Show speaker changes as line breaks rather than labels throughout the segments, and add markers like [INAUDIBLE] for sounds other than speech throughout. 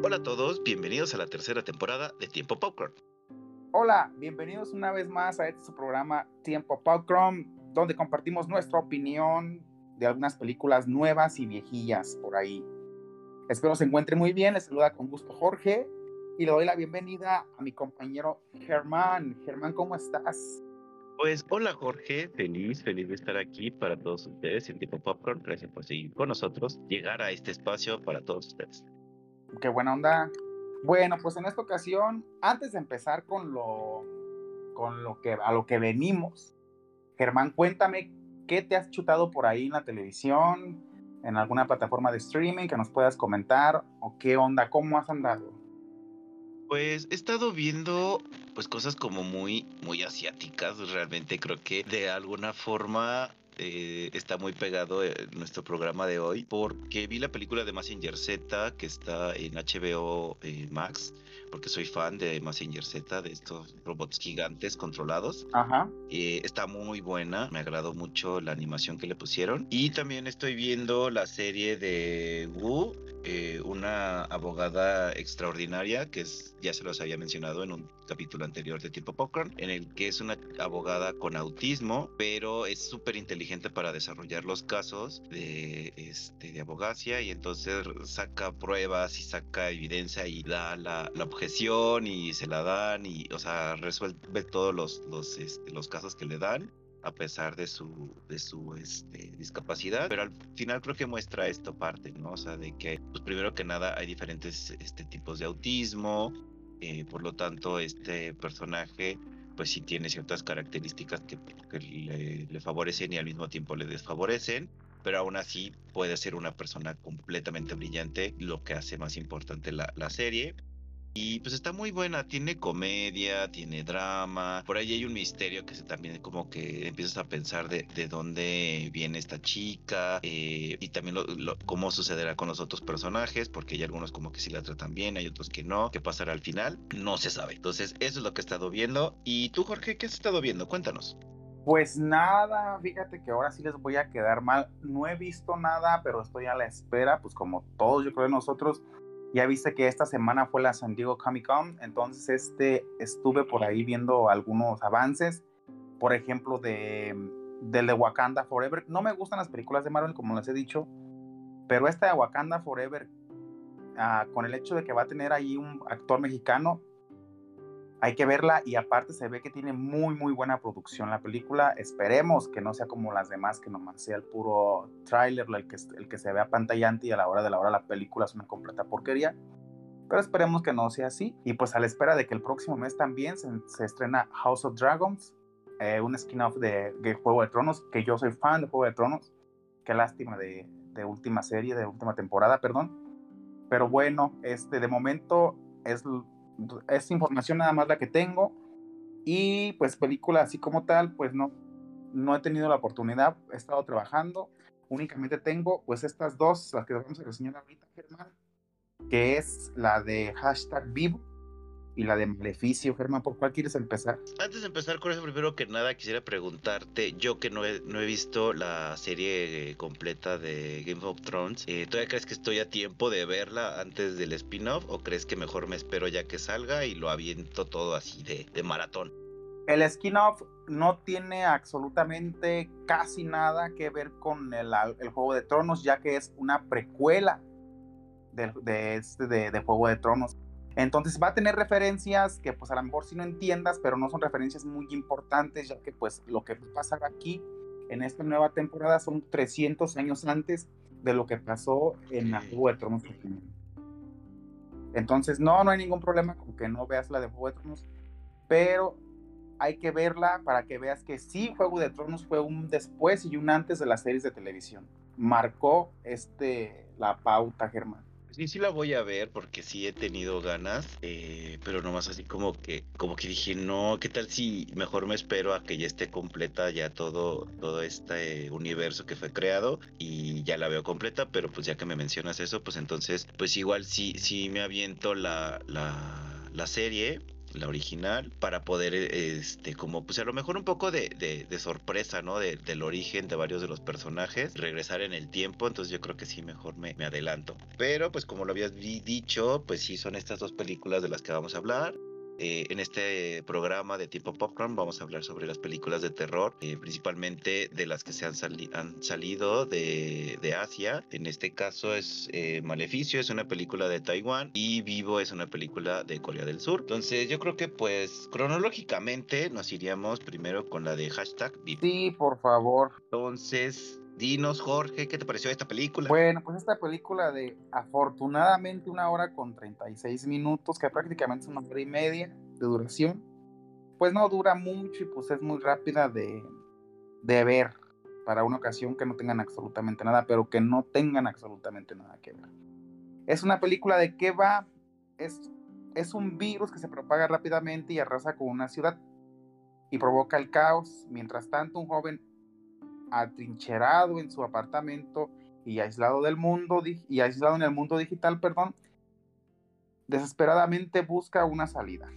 Hola a todos, bienvenidos a la tercera temporada de Tiempo Popcorn.
Hola, bienvenidos una vez más a este programa Tiempo Popcorn, donde compartimos nuestra opinión de algunas películas nuevas y viejillas por ahí. Espero se encuentre muy bien, les saluda con gusto Jorge y le doy la bienvenida a mi compañero Germán. Germán, ¿cómo estás?
Pues hola Jorge, feliz, feliz de estar aquí para todos ustedes en Tiempo Popcorn. Gracias por seguir con nosotros, llegar a este espacio para todos ustedes.
Qué buena onda. Bueno, pues en esta ocasión, antes de empezar con lo, con lo que a lo que venimos, Germán, cuéntame qué te has chutado por ahí en la televisión, en alguna plataforma de streaming que nos puedas comentar o qué onda, cómo has andado.
Pues he estado viendo pues cosas como muy muy asiáticas, realmente creo que de alguna forma eh, está muy pegado en nuestro programa de hoy porque vi la película de Massinger Z que está en HBO eh, Max porque soy fan de Massinger Z, de estos robots gigantes controlados.
Ajá.
Eh, está muy buena, me agradó mucho la animación que le pusieron. Y también estoy viendo la serie de Wu, eh, una abogada extraordinaria, que es, ya se los había mencionado en un capítulo anterior de Tiempo Popcorn, en el que es una abogada con autismo, pero es súper inteligente para desarrollar los casos de, este, de abogacía y entonces saca pruebas y saca evidencia y da la, la objeción y se la dan y, o sea, resuelve todos los, los, este, los casos que le dan a pesar de su, de su este, discapacidad, pero al final creo que muestra esto parte, ¿no? O sea, de que, pues primero que nada, hay diferentes este, tipos de autismo, eh, por lo tanto, este personaje, pues sí tiene ciertas características que, que le, le, favorecen y al mismo tiempo le desfavorecen, pero aún así puede ser una persona completamente brillante, lo que hace más importante la, la serie. Y pues está muy buena, tiene comedia, tiene drama, por ahí hay un misterio que se también como que empiezas a pensar de, de dónde viene esta chica eh, y también lo, cómo sucederá con los otros personajes, porque hay algunos como que sí la tratan bien, hay otros que no, qué pasará al final, no se sabe. Entonces eso es lo que he estado viendo. Y tú Jorge, ¿qué has estado viendo? Cuéntanos.
Pues nada, fíjate que ahora sí les voy a quedar mal. No he visto nada, pero estoy a la espera, pues como todos yo creo de nosotros ya viste que esta semana fue la San Diego Comic Con, entonces este, estuve por ahí viendo algunos avances, por ejemplo, de, del de Wakanda Forever. No me gustan las películas de Marvel, como les he dicho, pero esta de Wakanda Forever, uh, con el hecho de que va a tener ahí un actor mexicano, hay que verla y aparte se ve que tiene muy muy buena producción la película. Esperemos que no sea como las demás, que nomás sea el puro tráiler el que, el que se vea pantallante y a la hora de la hora la película es una completa porquería. Pero esperemos que no sea así. Y pues a la espera de que el próximo mes también se, estrena House of Dragons, eh, un skin-off de, de, Juego de Tronos, que yo soy fan de Juego de Tronos. Qué lástima de, de última serie, de última temporada, perdón. Pero bueno, este, de momento es es información nada más la que tengo. Y pues película así como tal pues no no he tenido la oportunidad he estado trabajando. Únicamente tengo pues estas dos las que vamos a reseñar ahorita Germán que es la de hashtag vivo y la de Maleficio, Germán, ¿por cuál quieres empezar?
Antes de empezar con eso, primero que nada quisiera preguntarte, yo que no he, no he visto la serie completa de Game of Thrones, eh, ¿todavía crees que estoy a tiempo de verla antes del spin-off o crees que mejor me espero ya que salga y lo aviento todo así de, de maratón?
El spin-off no tiene absolutamente casi nada que ver con el, el, Juego de Tronos, ya que es una precuela de, de, de, de Juego de Tronos. Entonces va a tener referencias que pues a lo mejor sí no entiendas, pero no son referencias muy importantes, ya que pues lo que pasa aquí en esta nueva temporada son 300 años antes de lo que pasó en la Juego de Tronos. Entonces no, no hay ningún problema con que no veas la de Juego de Tronos, pero hay que verla para que veas que sí, Juego de Tronos fue un después y un antes de las series de televisión. Marcó este, la pauta, Germán.
Sí, sí la voy a ver porque sí he tenido ganas, eh, pero nomás así como que, como que dije, no, ¿qué tal si mejor me espero a que ya esté completa ya todo, todo este universo que fue creado y ya la veo completa, pero pues ya que me mencionas eso, pues entonces, pues igual sí, sí me aviento la, la, la serie la original, para poder, este, como, pues a lo mejor un poco de, de, sorpresa, ¿no? del origen de varios de los personajes, regresar en el tiempo, entonces yo creo que sí, mejor me, me adelanto. Pero, pues como lo habías dicho, pues sí, son estas dos películas de las que vamos a hablar. Eh, en este programa de tipo popcorn vamos a hablar sobre las películas de terror, eh, principalmente de las que se han, han salido de, de, Asia. En este caso es eh, Maleficio, es una película de Taiwán y Vivo es una película de Corea del Sur. Entonces yo creo que pues cronológicamente nos iríamos primero con la de hashtag
Vivo. Sí, por favor.
Entonces Dinos, Jorge, ¿qué te pareció esta película?
Bueno, pues esta película de afortunadamente una hora con 36 minutos, que prácticamente es una hora y media de duración, pues no dura mucho y pues es muy rápida de, de ver para una ocasión que no tengan absolutamente nada, pero que no tengan absolutamente nada que ver. Es una película de qué va, es, es un virus que se propaga rápidamente y arrasa con una ciudad y provoca el caos. Mientras tanto, un joven atrincherado en su apartamento y aislado del mundo y aislado en el mundo digital, perdón, desesperadamente busca una salida.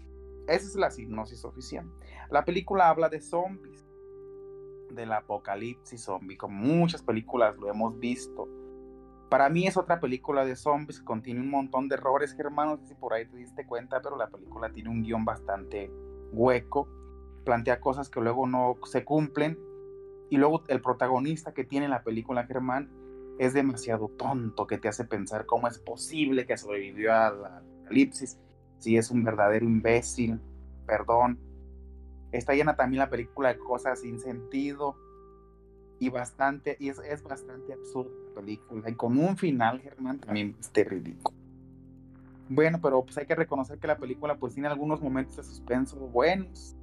Esa es la sinopsis oficial. La película habla de zombies, del apocalipsis zombie, como muchas películas lo hemos visto. Para mí es otra película de zombies que contiene un montón de errores, hermanos, si por ahí te diste cuenta, pero la película tiene un guion bastante hueco, plantea cosas que luego no se cumplen y luego el protagonista que tiene la película Germán es demasiado tonto que te hace pensar cómo es posible que sobrevivió al apocalipsis si es un verdadero imbécil, perdón. Está llena también la película de cosas sin sentido y bastante, y es, es bastante absurda la película. Y con un final, Germán, también es ridículo. Bueno, pero pues hay que reconocer que la película pues tiene algunos momentos de suspenso buenos.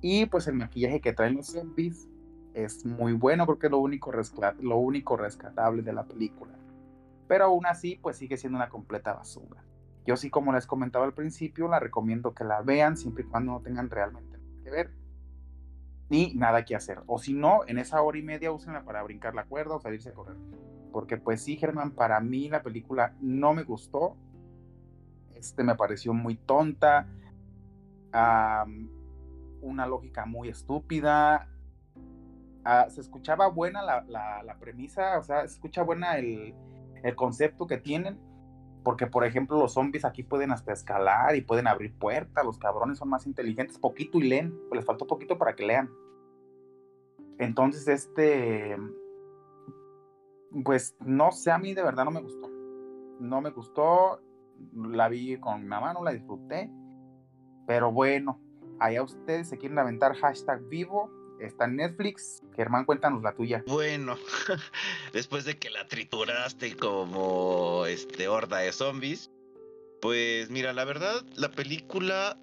Y pues el maquillaje que traen los zombies es muy bueno, creo que es lo único, lo único rescatable de la película. Pero aún así, pues sigue siendo una completa basura. Yo sí, como les comentaba al principio, la recomiendo que la vean siempre y cuando no tengan realmente nada que ver ni nada que hacer. O si no, en esa hora y media úsenla para brincar la cuerda o salirse a correr. Porque pues sí, Germán, para mí la película no me gustó. Este me pareció muy tonta. una lógica muy estúpida. Ah, se escuchaba buena la, premisa, o sea, se escucha buena el, concepto que tienen, porque por ejemplo los zombies aquí pueden hasta escalar y pueden abrir puertas, los cabrones son más inteligentes, poquito y leen, pues les faltó poquito para que lean. Entonces, este, pues no sé, a mí de verdad no me gustó. No me gustó, la vi con mi mamá, no la disfruté, pero bueno, allá ustedes se quieren aventar hashtag vivo está en Netflix. Germán, cuéntanos la tuya.
Bueno, [LAUGHS] después de que la trituraste como este horda de zombies, pues mira, la verdad, la película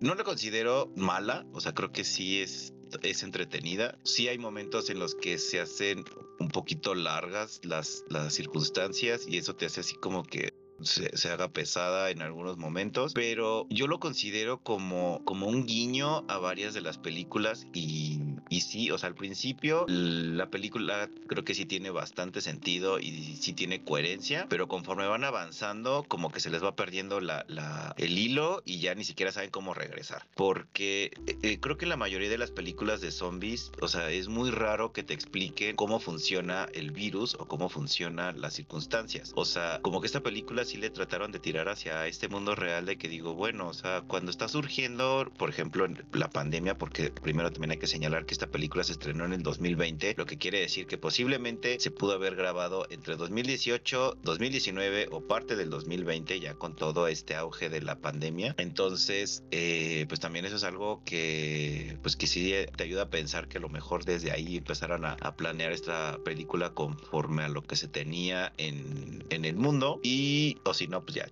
no la considero mala, o sea, creo que sí es, es entretenida. Sí hay momentos en los que se hacen un poquito largas las, las circunstancias y eso te hace así como que se, haga pesada en algunos momentos, pero yo lo considero como, como un guiño a varias de las películas y, y sí, o sea, al principio la película creo que sí tiene bastante sentido y sí tiene coherencia, pero conforme van avanzando como que se les va perdiendo la, la el hilo y ya ni siquiera saben cómo regresar, porque eh, creo que la mayoría de las películas de zombies, o sea, es muy raro que te expliquen cómo funciona el virus o cómo funcionan las circunstancias, o sea, como que esta película sí le trataron de tirar hacia este mundo real de que digo, bueno, o sea, cuando está surgiendo, por ejemplo, la pandemia, porque primero también hay que señalar que esta película se estrenó en el 2020, lo que quiere decir que posiblemente se pudo haber grabado entre 2018, 2019 o parte del 2020 ya con todo este auge de la pandemia. Entonces, eh, pues también eso es algo que, pues que sí te ayuda a pensar que a lo mejor desde ahí empezaron a, a planear esta película conforme a lo que se tenía en, en el mundo y o si no, pues ya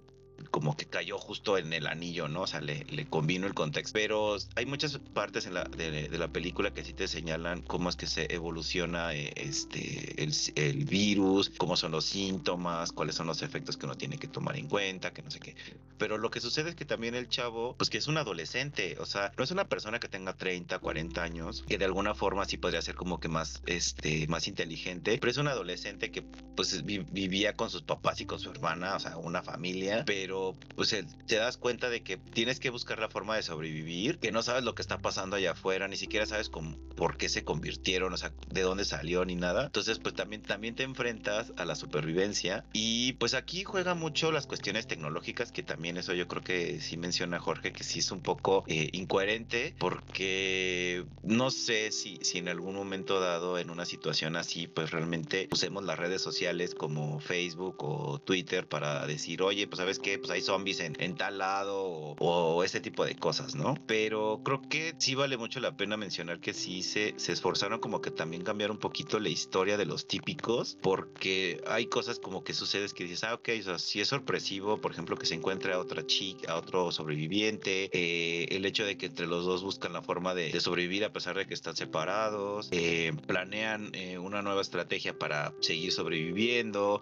como que cayó justo en el anillo, ¿no? O sea, le, le convino el contexto. Pero hay muchas partes en la, de, la película que sí te señalan cómo es que se evoluciona eh, este, el, el, virus, cómo son los síntomas, cuáles son los efectos que uno tiene que tomar en cuenta, que no sé qué. Pero lo que sucede es que también el chavo, pues que es un adolescente, o sea, no es una persona que tenga 30, 40 años, que de alguna forma sí podría ser como que más, este, más inteligente, pero es un adolescente que pues vivía con sus papás y con su hermana, o sea, una familia, pero pero pues te das cuenta de que tienes que buscar la forma de sobrevivir, que no sabes lo que está pasando allá afuera, ni siquiera sabes cómo, por qué se convirtieron, o sea, de dónde salió ni nada. Entonces, pues también, también te enfrentas a la supervivencia y pues aquí juega mucho las cuestiones tecnológicas, que también eso yo creo que sí menciona Jorge, que sí es un poco eh, incoherente, porque no sé si, si en algún momento dado en una situación así, pues realmente usemos las redes sociales como Facebook o Twitter para decir, oye, pues sabes qué, pues hay zombies en, en tal lado o, o, ese tipo de cosas, ¿no? Pero creo que sí vale mucho la pena mencionar que sí se, se esforzaron como que también cambiar un poquito la historia de los típicos, porque hay cosas como que sucedes que dices, ah, ok, o sea, si es sorpresivo, por ejemplo, que se encuentre a otra chica, a otro sobreviviente, eh, el hecho de que entre los dos buscan la forma de, sobrevivir a pesar de que están separados, eh, planean eh, una nueva estrategia para seguir sobreviviendo,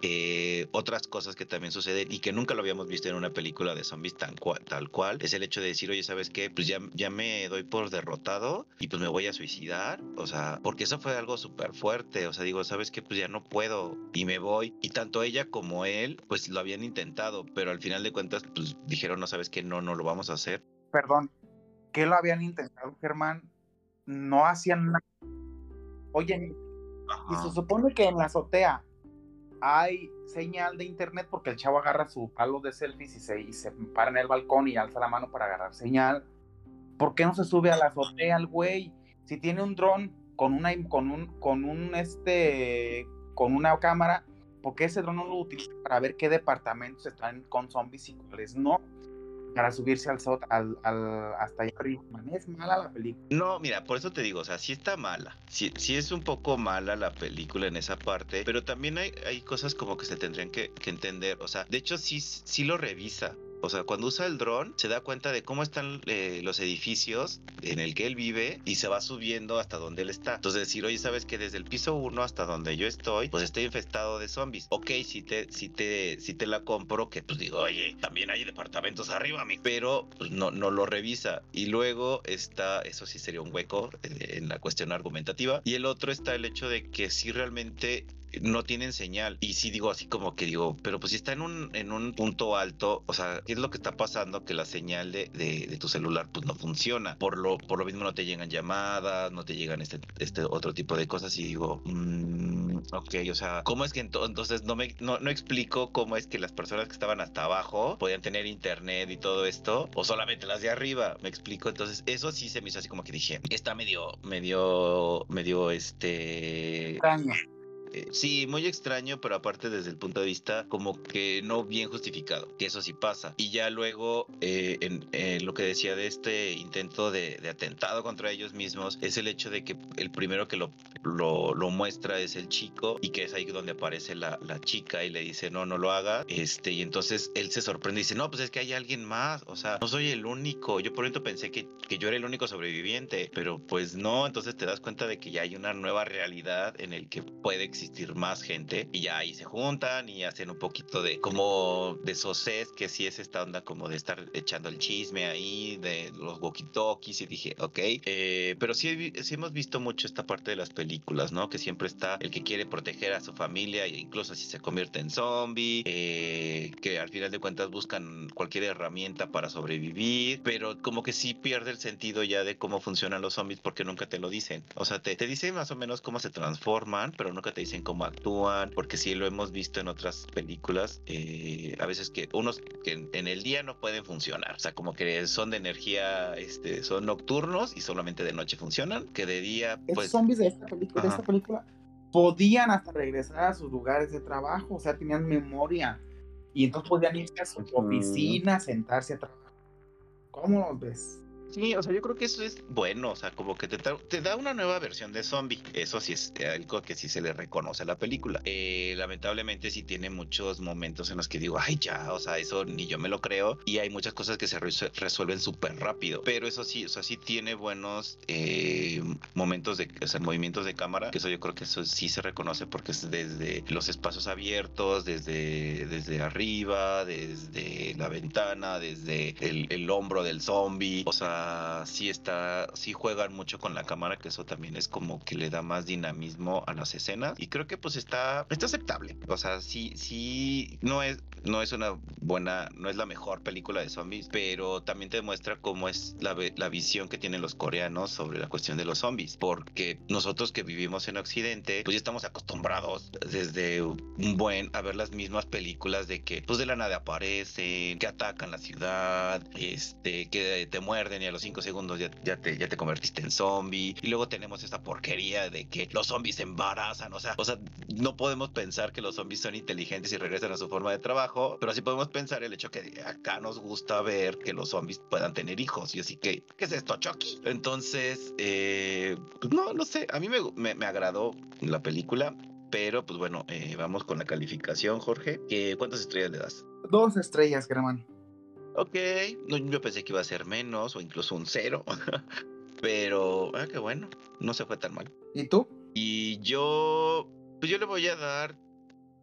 otras cosas que también suceden y que nunca lo habíamos visto en una película de zombies tan cual, tal cual, es el hecho de decir, oye, ¿sabes qué? Pues ya, ya me doy por derrotado y pues me voy a suicidar, o sea, porque eso fue algo súper fuerte, o sea, digo, ¿sabes qué? Pues ya no puedo y me voy. Y tanto ella como él, pues lo habían intentado, pero al final de cuentas, pues dijeron, no sabes qué, no, no lo vamos a hacer.
Perdón, ¿qué lo habían intentado, Germán? No hacían nada. Oye, y se supone que en la azotea hay señal de internet porque el chavo agarra su palo de selfies y se, y se para en el balcón y alza la mano para agarrar señal. ¿Por qué no se sube a la azotea el güey? Si tiene un dron con una con un con un este con una cámara, ¿por qué ese dron no lo utiliza para ver qué departamentos están con zombies y cuáles no? Para subirse al, al, al, hasta allá arriba. es mala la película.
No, mira, por eso te digo, o sea, sí está mala. Sí, sí es un poco mala la película en esa parte, pero también hay, hay cosas como que se tendrían que, que entender. O sea, de hecho sí, sí lo revisa. O sea, cuando usa el dron, se da cuenta de cómo están eh, los edificios en el que él vive y se va subiendo hasta donde él está. Entonces, decir, oye, sabes que desde el piso 1 hasta donde yo estoy, pues estoy infestado de zombies. Ok, si te, si te, si te la compro, que pues digo, oye, también hay departamentos arriba, mi. Pero pues, no, no lo revisa. Y luego está, eso sí sería un hueco eh, en la cuestión argumentativa. Y el otro está el hecho de que si realmente no tienen señal. Y sí digo así como que digo, pero pues si está en un, en un punto alto, o sea, ¿qué es lo que está pasando? Que la señal de, de, tu celular pues no funciona. Por lo, por lo mismo no te llegan llamadas, no te llegan este, este otro tipo de cosas. Y digo, mmm, ok, o sea, ¿cómo es que entonces no me no, no explico cómo es que las personas que estaban hasta abajo podían tener internet y todo esto? O solamente las de arriba, me explico. Entonces, eso sí se me hizo así como que dije, está medio, medio, medio este.
Extraño
eh, sí, muy extraño, pero aparte desde el punto de vista como que no bien justificado, que eso sí pasa. Y ya luego, eh, en lo que decía de este intento de, atentado contra ellos mismos, es el hecho de que el primero que lo, lo, muestra es el chico y que es ahí donde aparece la, la, chica y le dice, no, no lo haga. Este, y entonces él se sorprende y dice, no, pues es que hay alguien más, o sea, no soy el único. Yo por ejemplo pensé que, que yo era el único sobreviviente, pero pues no, entonces te das cuenta de que ya hay una nueva realidad en el que puede existir existir más gente y ya ahí se juntan y hacen un poquito de como de sosés, que sí es esta onda como de estar echando el chisme ahí, de los walkie-talkies y dije, ok, eh, pero sí, sí, hemos visto mucho esta parte de las películas, ¿no? Que siempre está el que quiere proteger a su familia e incluso si se convierte en zombie, eh, que al final de cuentas buscan cualquier herramienta para sobrevivir, pero como que sí pierde el sentido ya de cómo funcionan los zombies porque nunca te lo dicen. O sea, te, te dicen más o menos cómo se transforman, pero nunca te dicen cómo actúan, porque sí lo hemos visto en otras películas, eh, a veces que unos que en, el día no pueden funcionar, o sea, como que son de energía, este, son nocturnos y solamente de noche funcionan, que de día...
Pues... zombies de esta película, de esta película podían hasta regresar a sus lugares de trabajo, o sea, tenían memoria y entonces podían irse a su oficina, sentarse a trabajar. ¿Cómo lo ves?
Sí, o sea, yo creo que eso es bueno, o sea, como que te, te da una nueva versión de zombie. Eso sí es algo que sí se le reconoce a la película. Eh, lamentablemente sí tiene muchos momentos en los que digo, ay, ya, o sea, eso ni yo me lo creo. Y hay muchas cosas que se resuelven súper rápido. Pero eso sí, o sea, sí tiene buenos eh, momentos de, o sea, movimientos de cámara, que eso yo creo que eso sí se reconoce porque es desde los espacios abiertos, desde, desde arriba, desde la ventana, desde el, el hombro del zombie, o sea, sea, sí está, sí juegan mucho con la cámara, que eso también es como que le da más dinamismo a las escenas. Y creo que pues está, está aceptable. O sea, sí, sí, no es, no es una buena, no es la mejor película de zombies, pero también te demuestra cómo es la, la visión que tienen los coreanos sobre la cuestión de los zombies. Porque nosotros que vivimos en Occidente, pues ya estamos acostumbrados desde un buen a ver las mismas películas de que pues de la nada aparecen, que atacan la ciudad, este, que te muerden y a los cinco segundos ya, ya, te, ya te convertiste en zombie. Y luego tenemos esta porquería de que los zombies se embarazan. O sea, o sea, no podemos pensar que los zombies son inteligentes y regresan a su forma de trabajo, pero sí podemos pensar el hecho que acá nos gusta ver que los zombies puedan tener hijos. Y así que, ¿qué es esto, Chucky? Entonces, eh, pues no, no sé. A mí me, me, me agradó la película. Pero pues bueno, eh, vamos con la calificación, Jorge. ¿Cuántas estrellas le das?
Dos estrellas, Germán.
Ok, no, yo pensé que iba a ser menos o incluso un cero. [LAUGHS] Pero, ah, qué bueno, no se fue tan mal.
¿Y tú?
Y yo, pues yo le voy a dar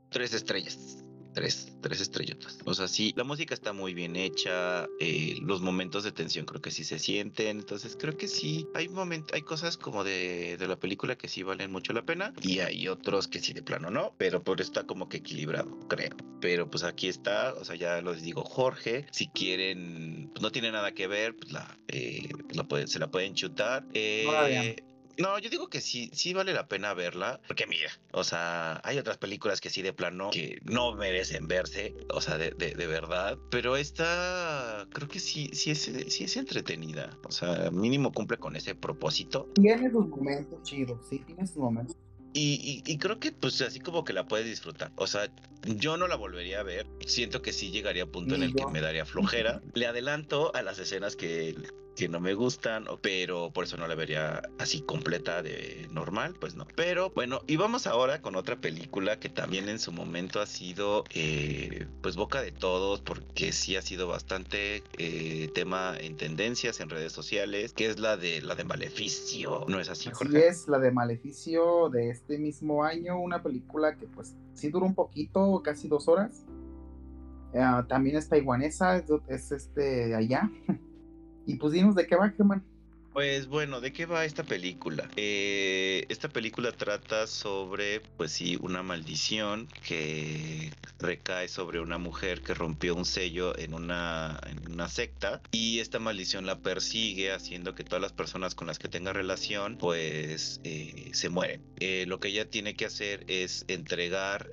tres estrellas tres, tres estrellotas. O sea, sí, la música está muy bien hecha, eh, los momentos de tensión creo que sí se sienten, entonces creo que sí, hay momentos, hay cosas como de, de, la película que sí valen mucho la pena y hay otros que sí de plano no, pero por está como que equilibrado, creo. Pero pues aquí está, o sea, ya les digo, Jorge, si quieren, pues no tiene nada que ver, pues la, eh, la pueden, se la pueden chutar. Eh, no, yo digo que sí, sí vale la pena verla, porque mira, o sea, hay otras películas que sí de plano que no merecen verse, o sea, de, de, de verdad, pero esta creo que sí, sí es, sí es entretenida, o sea, mínimo cumple con ese propósito.
Tiene sus momentos chidos, sí, tiene sus momentos.
Y, y, y, creo que pues así como que la puedes disfrutar. O sea, yo no la volvería a ver. Siento que sí llegaría a punto en el yo. que me daría flojera. Le adelanto a las escenas que que no me gustan, pero por eso no la vería así completa de normal, pues no. Pero bueno, y vamos ahora con otra película que también en su momento ha sido eh, pues boca de todos, porque sí ha sido bastante eh, tema en tendencias en redes sociales, que es la de la de Maleficio, ¿no es así?
Así Jorge? es, la de Maleficio de este mismo año, una película que pues sí dura un poquito, casi dos horas. Uh, también es taiwanesa, es, es este de allá. Y pues dinos de qué va, Germán.
Pues bueno, ¿de qué va esta película? Eh, esta película trata sobre, pues sí, una maldición que recae sobre una mujer que rompió un sello en una, en una secta y esta maldición la persigue haciendo que todas las personas con las que tenga relación pues eh, se mueren. Eh, lo que ella tiene que hacer es entregar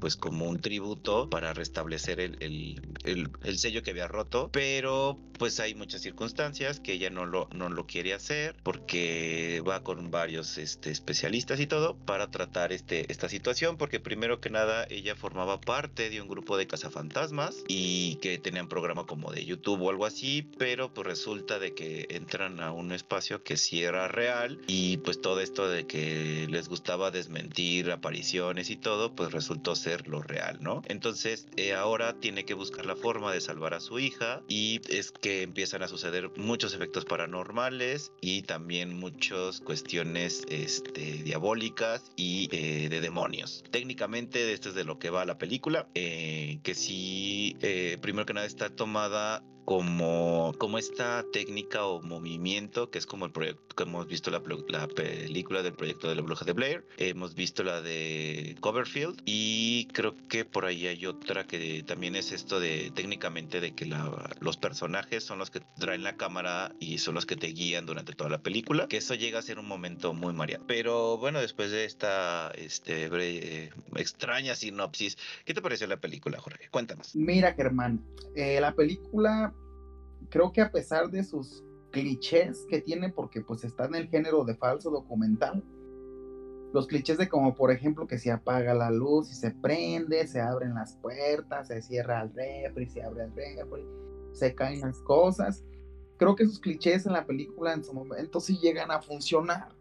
pues como un tributo para restablecer el, el, el, el, sello que había roto, pero pues hay muchas circunstancias que ella no lo, no lo quiere hacer porque va con varios este, especialistas y todo para tratar este, esta situación, porque primero que nada ella formaba parte de un grupo de cazafantasmas y que tenían programa como de YouTube o algo así, pero pues resulta de que entran a un espacio que sí era real y pues todo esto de que les gustaba desmentir apariciones y todo, pues resultó ser lo real, ¿no? Entonces eh, ahora tiene que buscar la forma de salvar a su hija y es que empiezan a suceder muchos efectos paranormales y también muchas cuestiones este, diabólicas y eh, de demonios. Técnicamente esto es de lo que va la película, eh, que sí, eh, primero que nada está tomada como, como esta técnica o movimiento que es como el proyecto que hemos visto la, la, película del proyecto de la bruja de Blair, hemos visto la de Coverfield y creo que por ahí hay otra que también es esto de técnicamente de que los personajes son los que traen la cámara y son los que te guían durante toda la película, que eso llega a ser un momento muy mareado. Pero bueno, después de esta este, extraña sinopsis, ¿qué te pareció la película, Jorge? Cuéntanos.
Mira, Germán, eh, la película creo que a pesar de sus clichés que tiene, porque pues está en el género de falso documental, los clichés de como por ejemplo que se apaga la luz y se prende, se abren las puertas, se cierra el refri, se abre el refri, se caen las cosas. Creo que esos clichés en la película en su momento sí llegan a funcionar.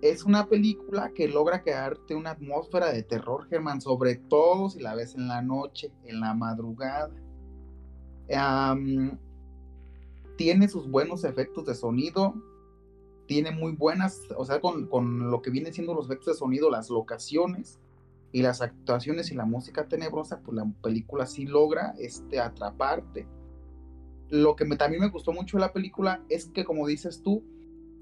Es una película que logra crearte una atmósfera de terror, Germán, sobre todo si la ves en la noche, en la madrugada. Tiene sus buenos efectos de sonido, tiene muy buenas, o sea, con, con, lo que vienen siendo los efectos de sonido, las locaciones y las actuaciones y la música tenebrosa, pues la película sí logra este, atraparte. lo que también me gustó mucho de la película es que, como dices tú,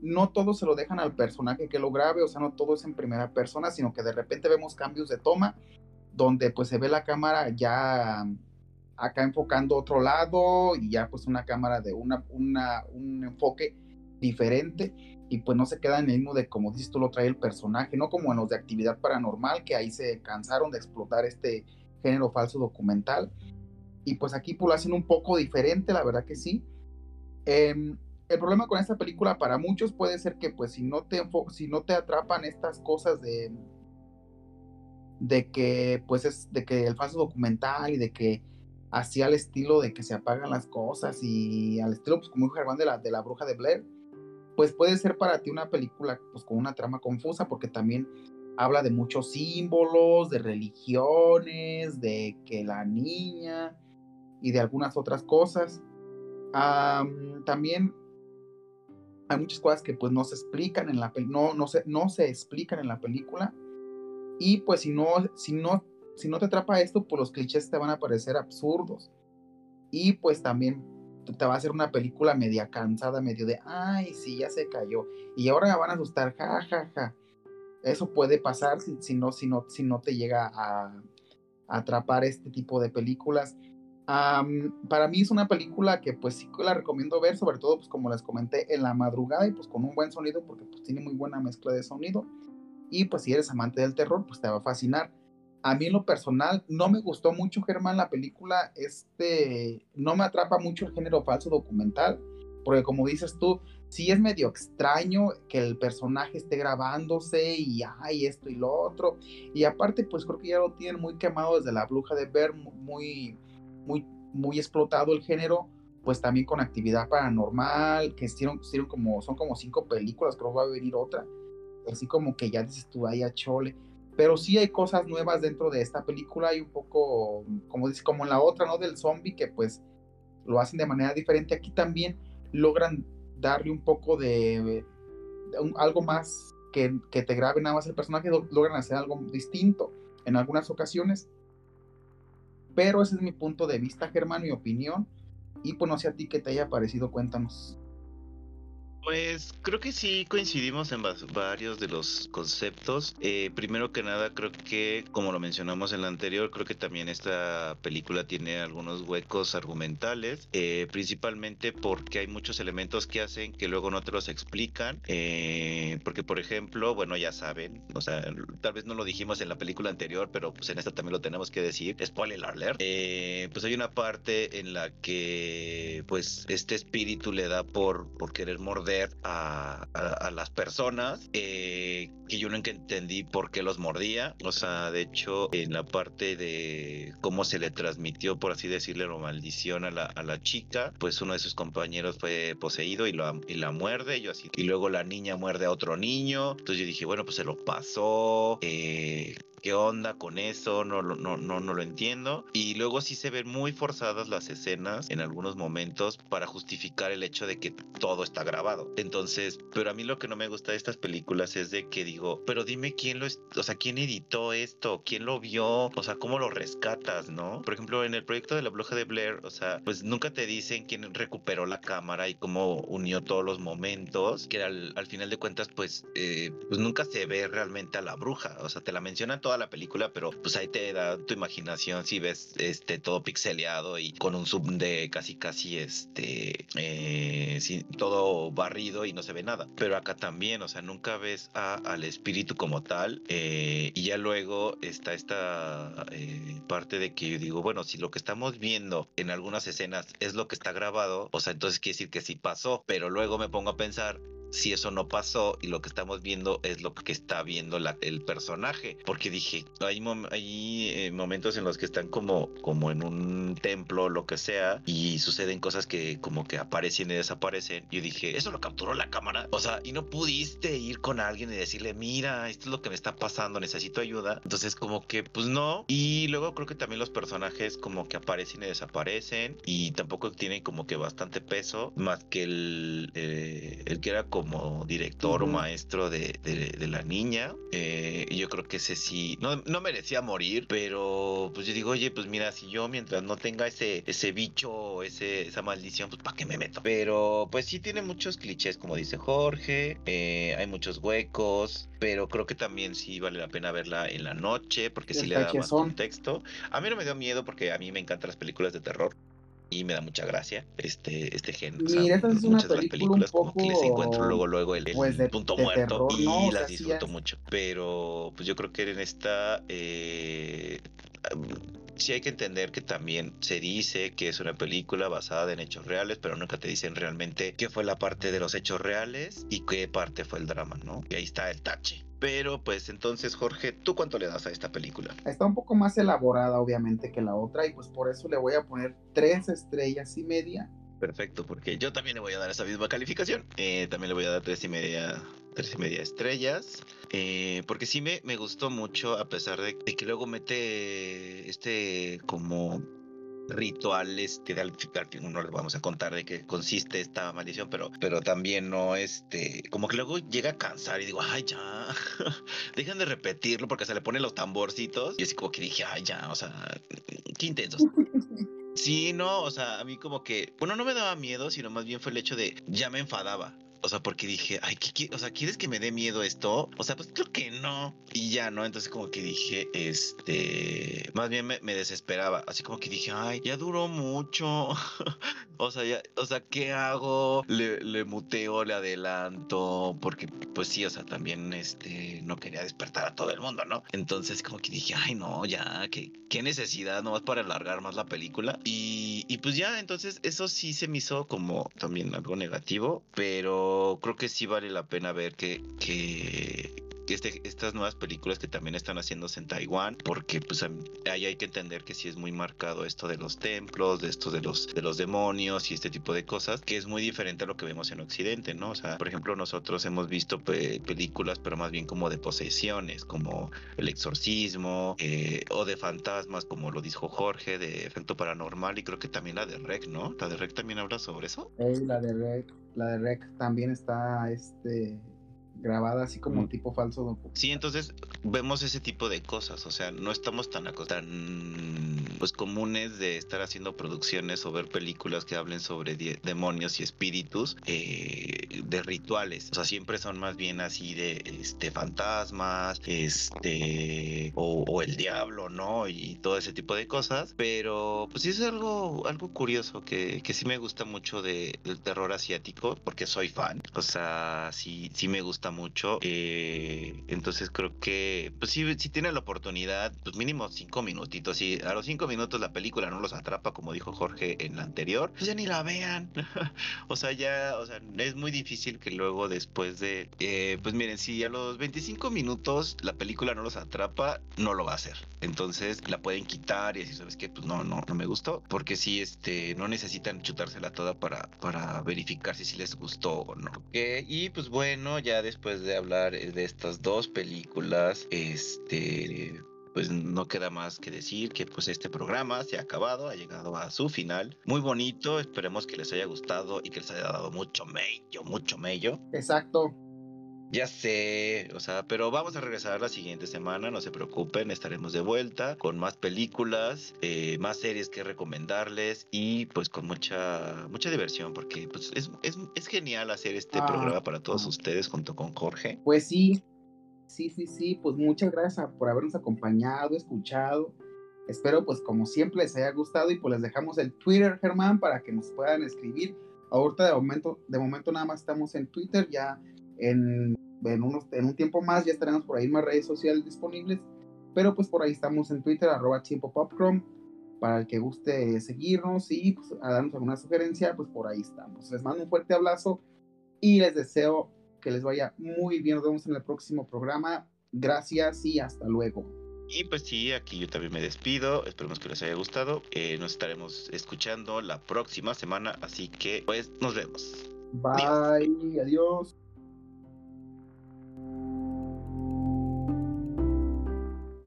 no todo se lo dejan al personaje que lo grabe, o sea, no todo es en primera persona, sino que de repente vemos cambios de toma donde pues se ve la cámara ya acá enfocando otro lado y ya pues una cámara de una, un enfoque diferente y pues no se queda en el mismo de como dices tú lo trae el personaje, no como en los de actividad paranormal que ahí se cansaron de explotar este género falso documental y pues aquí pues lo hacen un poco diferente, la verdad que sí. Em, el problema con esta película para muchos puede ser que pues si no te si no te atrapan estas cosas de de que pues es de que el falso documental y de que así al estilo de que se apagan las cosas y al estilo pues como un Germán de la de la bruja de Blair pues puede ser para ti una película pues con una trama confusa porque también habla de muchos símbolos de religiones de que la niña y de algunas otras cosas. También hay muchas cosas que pues no se explican en la no, no, se, no se explican en la película. Y pues si no, si no, si no te atrapa esto, pues los clichés te van a parecer absurdos y pues también te va a hacer una película media cansada, medio de, ay, sí, ya se cayó y ahora me van a asustar, ja, ja, ja. Eso puede pasar si, no, si, no, si no te llega a, atrapar este tipo de películas para mí es una película que pues sí la recomiendo ver, sobre todo pues como les comenté en la madrugada y pues con un buen sonido porque pues tiene muy buena mezcla de sonido y pues si eres amante del terror pues te va a fascinar. A mí lo personal no me gustó mucho Germán la película, este no me atrapa mucho el género falso documental, porque como dices tú, sí es medio extraño que el personaje esté grabándose y hay esto y lo otro. Y aparte, pues creo que ya lo tienen muy quemado desde la bruja de ver, muy, muy, muy explotado el género, pues también con actividad paranormal, que hicieron, como, son como cinco películas, creo que va a venir otra, así como que ya dices tú, ahí a chole, pero sí hay cosas nuevas dentro de esta película y un poco, como dice, como en la otra, ¿no? Del zombie, que pues lo hacen de manera diferente, aquí también logran darle un poco de, algo más que, que, te grabe nada más el personaje, logran hacer algo distinto en algunas ocasiones pero ese es mi punto de vista, Germán, mi opinión. Y pues no sé a ti qué te haya parecido, cuéntanos.
Pues creo que sí coincidimos en varios de los conceptos. Eh, primero que nada, creo que, como lo mencionamos en la anterior, creo que también esta película tiene algunos huecos argumentales, eh, principalmente porque hay muchos elementos que hacen que luego no te los explican. Eh, porque, por ejemplo, bueno, ya saben, o sea, tal vez no lo dijimos en la película anterior, pero pues en esta también lo tenemos que decir. Spoiler alert. pues hay una parte en la que, pues, este espíritu le da por, por querer morder a, las personas eh, que yo nunca entendí por qué los mordía. O sea, de hecho, en la parte de cómo se le transmitió, por así decirle, la maldición a la, chica, pues uno de sus compañeros fue poseído y, lo, y la muerde. Y luego la niña muerde a otro niño. Entonces yo dije, bueno, pues se lo pasó. Eh, qué onda con eso, no, no, no, no lo entiendo. Y luego sí se ven muy forzadas las escenas en algunos momentos para justificar el hecho de que todo está grabado. Entonces, pero a mí lo que no me gusta de estas películas es de que digo, pero dime quién lo, o sea, quién editó esto, quién lo vio, o sea, cómo lo rescatas, ¿no? Por ejemplo, en el proyecto de la bruja de Blair, o sea, pues nunca te dicen quién recuperó la cámara y cómo unió todos los momentos, que al, al final de cuentas, pues, eh, pues nunca se ve realmente a la bruja, o sea, te la mencionan toda la película, pero pues ahí te da tu imaginación si ves este todo pixeleado y con un zoom de casi casi este eh, todo barrido y no se ve nada. Pero acá también, o sea, nunca ves al espíritu como tal eh, y ya luego está esta eh, parte de que yo digo, bueno, si lo que estamos viendo en algunas escenas es lo que está grabado, o sea, entonces quiere decir que sí pasó, pero luego me pongo a pensar si eso no pasó y lo que estamos viendo es lo que está viendo el personaje. Porque dije, hay, hay eh, momentos en los que están como, como en un templo, lo que sea, y suceden cosas que como que aparecen y desaparecen. Yo dije, ¿eso lo capturó la cámara? O sea, y no pudiste ir con alguien y decirle, mira, esto es lo que me está pasando, necesito ayuda. Entonces como que, pues no. Y luego creo que también los personajes como que aparecen y desaparecen y tampoco tienen como que bastante peso, más que el, eh, el que era como como director o maestro de, de, la niña. Eh, yo creo que ese sí, no, no merecía morir, pero pues yo digo, oye, pues mira, si yo mientras no tenga ese, ese bicho, ese, esa maldición, pues ¿para qué me meto? Pero pues sí tiene muchos clichés, como dice Jorge, eh, hay muchos huecos, pero creo que también sí vale la pena verla en la noche, porque sí le da más contexto. A mí no me dio miedo porque a mí me encantan las películas de terror y me da mucha gracia este este género.
Mira, esta es una película películas como
que les encuentro luego luego el, pues, punto muerto y las disfruto mucho. Pero pues yo creo que en esta eh, sí hay que entender que también se dice que es una película basada en hechos reales, pero nunca te dicen realmente qué fue la parte de los hechos reales y qué parte fue el drama, ¿no? Y ahí está el tache. Pero pues entonces, Jorge, ¿tú cuánto le das a esta película?
Está un poco más elaborada, obviamente, que la otra, y pues por eso le voy a poner tres estrellas y media.
Perfecto, porque yo también le voy a dar esa misma calificación. Eh, también le voy a dar tres y media tres y media estrellas. Eh, porque sí me, me gustó mucho, a pesar de, que luego mete este como rituales que al final no les vamos a contar de qué consiste esta maldición, pero, pero también no este, como que luego llega a cansar y digo, ay ya, [LAUGHS] dejen de repetirlo porque se le ponen los tamborcitos y así como que dije, ay ya, o sea, qué intensos. [LAUGHS] Sí, no, o sea, a mí como que, bueno, no me daba miedo, sino más bien fue el hecho de, ya me enfadaba. O sea, porque dije, ay, ¿qué, o sea, ¿quieres que me dé miedo esto? O sea, pues creo que no. Y ya, ¿no? Entonces como que dije, este, más bien me, desesperaba. Así como que dije, ay, ya duró mucho. [LAUGHS] o sea, ya, o sea, ¿qué hago? Le, le muteo, le adelanto, porque pues sí, o sea, también, este, no quería despertar a todo el mundo, ¿no? Entonces como que dije, ay, no, ya, ¿qué, qué necesidad nomás para alargar más la película? Y, y pues ya, entonces eso sí se me hizo como también algo negativo, pero creo que sí vale la pena ver que, que, este, estas nuevas películas que también están haciéndose en Taiwán, porque pues ahí hay que entender que sí es muy marcado esto de los templos, de esto de los, de los demonios y este tipo de cosas, que es muy diferente a lo que vemos en Occidente, ¿no? O sea, por ejemplo, nosotros hemos visto películas, pero más bien como de posesiones, como El Exorcismo, eh, o de fantasmas, como lo dijo Jorge, de efecto paranormal, y creo que también la de Rec, ¿no? La de Rec también habla sobre eso.
la de Rec, la de Rec también está, este, grabada así como un tipo falso.
Sí, entonces vemos ese tipo de cosas, o sea, no estamos tan, tan pues comunes de estar haciendo producciones o ver películas que hablen sobre demonios y espíritus eh, de rituales, o sea, siempre son más bien así de este fantasmas, este o, el diablo, ¿no? Y todo ese tipo de cosas, pero pues sí es algo algo curioso que, que sí me gusta mucho de, del terror asiático porque soy fan, o sea, sí sí me gusta mucho. Eh, entonces creo que, pues si, si tienen la oportunidad, pues mínimo cinco minutitos. Y a los cinco minutos la película no los atrapa, como dijo Jorge en la anterior, pues ya ni la vean. [LAUGHS] o sea, ya, o sea, es muy difícil que luego después de, eh, pues miren, si a los 25 minutos la película no los atrapa, no lo va a hacer. Entonces la pueden quitar y así, ¿sabes que Pues no, no, no me gustó. Porque si este, no necesitan chutársela toda para, para verificar si, si les gustó o no. y pues bueno, ya después después de hablar eh, de estas dos películas, este, pues no queda más que decir que pues este programa se ha acabado, ha llegado a su final. Muy bonito, esperemos que les haya gustado y que les haya dado mucho mello, mucho mello.
Exacto.
Ya sé, o sea, pero vamos a regresar la siguiente semana, no se preocupen, estaremos de vuelta con más películas, eh, más series que recomendarles y pues con mucha mucha diversión porque pues es, es, es genial hacer este ah, programa para todos ustedes junto con Jorge.
Pues sí, sí, sí, sí, pues muchas gracias por habernos acompañado, escuchado. Espero pues como siempre les haya gustado y pues les dejamos el Twitter, Germán, para que nos puedan escribir. Ahorita de momento, de momento nada más estamos en Twitter, ya en, en, unos, en un tiempo más ya estaremos por ahí más redes sociales disponibles, pero pues por ahí estamos en Twitter, arroba tiempo popcrom, para el que guste seguirnos y pues, a darnos alguna sugerencia, pues por ahí estamos. Les mando un fuerte abrazo y les deseo que les vaya muy bien. Nos vemos en el próximo programa. Gracias y hasta luego.
Y pues sí, aquí yo también me despido. Esperemos que les haya gustado. Eh, nos estaremos escuchando la próxima semana. Así que pues nos vemos.
Bye. adiós.